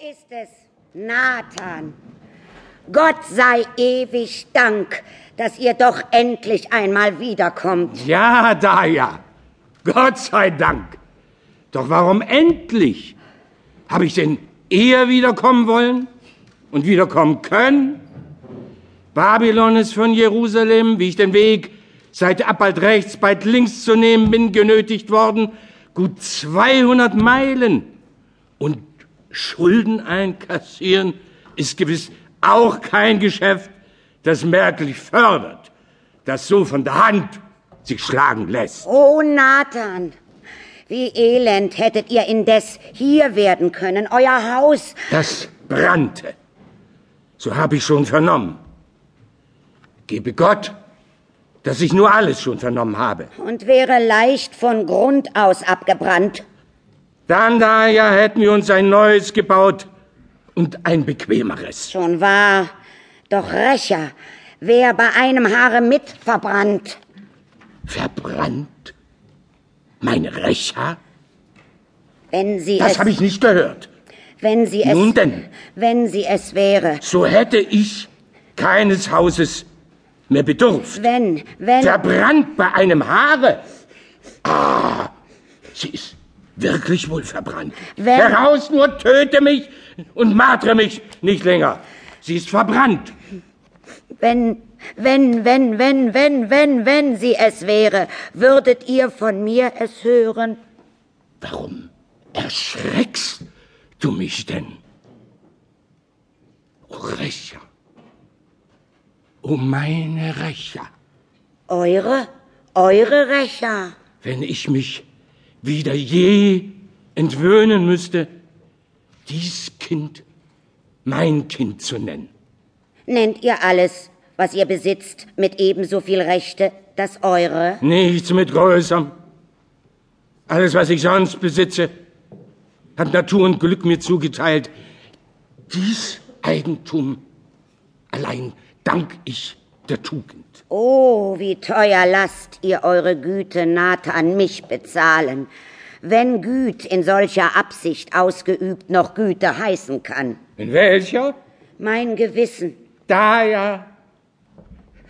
Ist es, Nathan. Gott sei ewig Dank, dass ihr doch endlich einmal wiederkommt. Ja, Daya. Gott sei Dank. Doch warum endlich? Habe ich denn eher wiederkommen wollen und wiederkommen können? Babylon ist von Jerusalem, wie ich den Weg seit bald rechts, bald links zu nehmen bin, genötigt worden, gut 200 Meilen. Und Schulden einkassieren ist gewiss auch kein Geschäft, das merklich fördert, das so von der Hand sich schlagen lässt. Oh, Nathan, wie elend hättet ihr indes hier werden können, euer Haus. Das brannte. So habe ich schon vernommen. Gebe Gott, dass ich nur alles schon vernommen habe. Und wäre leicht von Grund aus abgebrannt. Dann daher hätten wir uns ein neues gebaut und ein bequemeres. Schon wahr. Doch Rächer, wer bei einem Haare mit verbrannt. Verbrannt? Meine Rächer? Wenn sie Das habe ich nicht gehört. wenn sie es, Nun denn. wenn sie es wäre. So hätte ich keines Hauses mehr bedurft. Wenn, wenn, Verbrannt bei einem Haare. Ah, sie ist wirklich wohl verbrannt. Wenn- Heraus nur, töte mich und martre mich nicht länger. Sie ist verbrannt. wenn, wenn, wenn, wenn, wenn, wenn, wenn sie es wäre, würdet ihr von mir es hören? Warum erschreckst du mich denn? O Rächer. O meine Rächer. Eure, eure Rächer. wenn ich mich wieder je entwöhnen müsste, dies Kind mein Kind zu nennen. Nennt ihr alles, was ihr besitzt, mit ebenso viel Rechte, das eure? Nichts mit Größerem. Alles, was ich sonst besitze, hat Natur und Glück mir zugeteilt. Dies Eigentum allein dank ich der Tugend. Oh, wie teuer lasst ihr eure Güte, Nathan, mich bezahlen, wenn Güt in solcher Absicht ausgeübt noch Güte heißen kann. In welcher? Mein Gewissen, Da ja.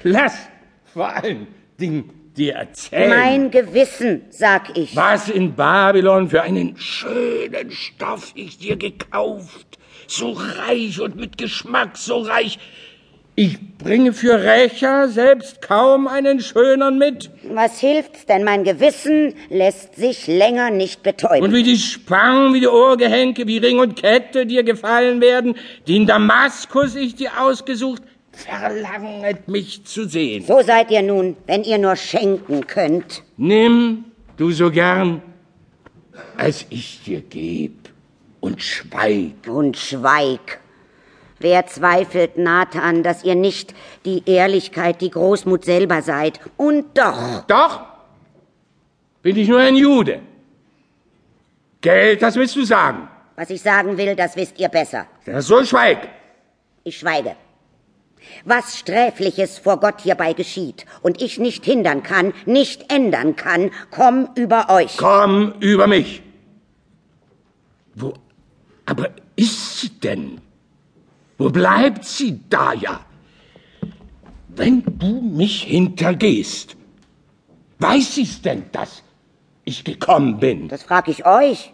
Lass vor allen Dingen dir erzählen. mein Gewissen, sag ich. was in Babylon für einen schönen Stoff ich dir gekauft. So reich und mit Geschmack so reich. Ich bringe für Rächer selbst kaum einen schönern mit. Was hilft's denn? Mein Gewissen lässt sich länger nicht betäuben. Und wie die Spangen, wie die Ohrgehänke, wie Ring und Kette dir gefallen werden, die in Damaskus ich dir ausgesucht, verlanget mich zu sehen. so seid ihr nun, wenn ihr nur schenken könnt. Nimm du so gern, als ich dir geb, und schweig. Und schweig. Wer zweifelt, Nathan, dass ihr nicht die Ehrlichkeit, die Großmut selber seid? Und doch, Doch, bin ich nur ein Jude. Geld, das willst du sagen. was ich sagen will, das wisst ihr besser. Ja, so schweig. Ich schweige. Was Sträfliches vor Gott hierbei geschieht und ich nicht hindern kann, nicht ändern kann, komm über euch. Komm über mich. Wo aber ist sie denn? Wo bleibt sie da ja? Wenn du mich hintergehst, weiß sie's denn, dass ich gekommen bin? Das frag ich euch.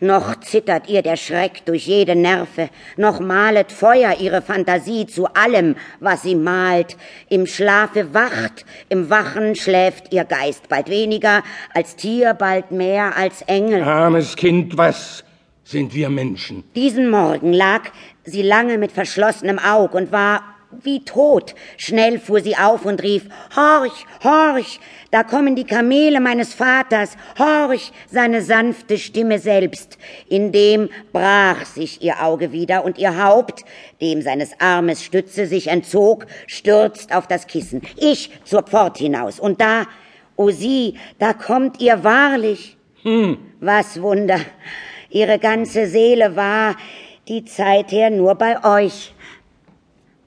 Noch zittert ihr der Schreck durch jede Nerve, noch malet Feuer ihre Fantasie zu allem, was sie malt. Im Schlafe wacht, im Wachen schläft ihr Geist, bald weniger als Tier, bald mehr als Engel. Armes Kind, was sind wir Menschen? Diesen Morgen lag sie lange mit verschlossenem Aug und war wie tot. Schnell fuhr sie auf und rief, Horch, horch, da kommen die Kamele meines Vaters, horch, seine sanfte Stimme selbst. Indem brach sich ihr Auge wieder und ihr Haupt, dem seines Armes Stütze sich entzog, stürzt auf das Kissen. Ich zur Pfort hinaus und da, o sie, da kommt ihr wahrlich. Was Wunder. Ihre ganze Seele war die Zeit her nur bei euch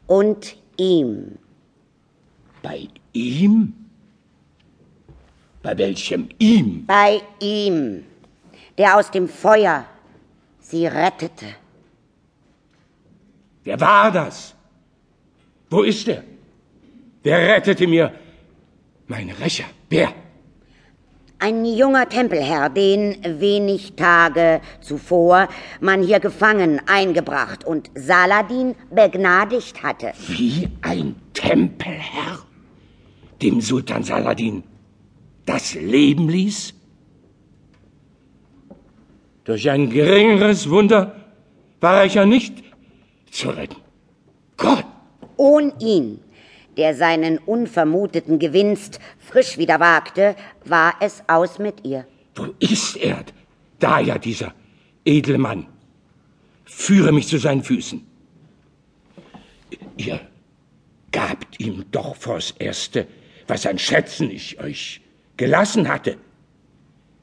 und ihm. Bei ihm? Bei welchem ihm? Bei ihm, der aus dem Feuer sie rettete. Wer war das? Wo ist er? Wer rettete mir meine Rächer? Wer? Ein junger Tempelherr, den wenig Tage zuvor man hier gefangen eingebracht und Saladin begnadigt hatte. Wie ein Tempelherr, dem Sultan Saladin das Leben ließ? Durch ein geringeres Wunder war ich ja nicht zu retten. Gott! Ohne ihn, der seinen unvermuteten Gewinst frisch wieder wagte, war es aus mit ihr. Wo ist er? Da ja dieser edle Mann. Führe mich zu seinen Füßen. Ihr gabt ihm doch vors Erste, was an Schätzen ich euch gelassen hatte.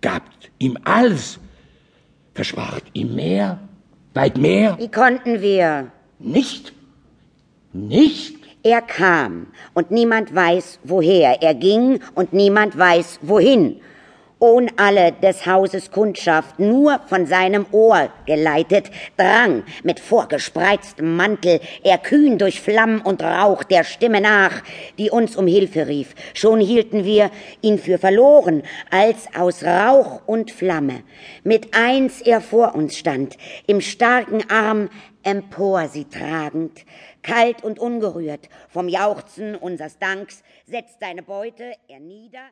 Gabt ihm alles, verspracht ihm mehr, weit mehr. Wie konnten wir? Nicht? Nicht? Er kam, und niemand weiß, woher er ging, und niemand weiß, wohin. Ohn alle des Hauses Kundschaft, nur von seinem Ohr geleitet, drang mit vorgespreiztem Mantel er kühn durch Flamm und Rauch der Stimme nach, die uns um Hilfe rief. Schon hielten wir ihn für verloren, als aus Rauch und Flamme mit eins er vor uns stand, im starken Arm empor sie tragend, kalt und ungerührt vom Jauchzen unsers Danks, setzt seine Beute er nieder.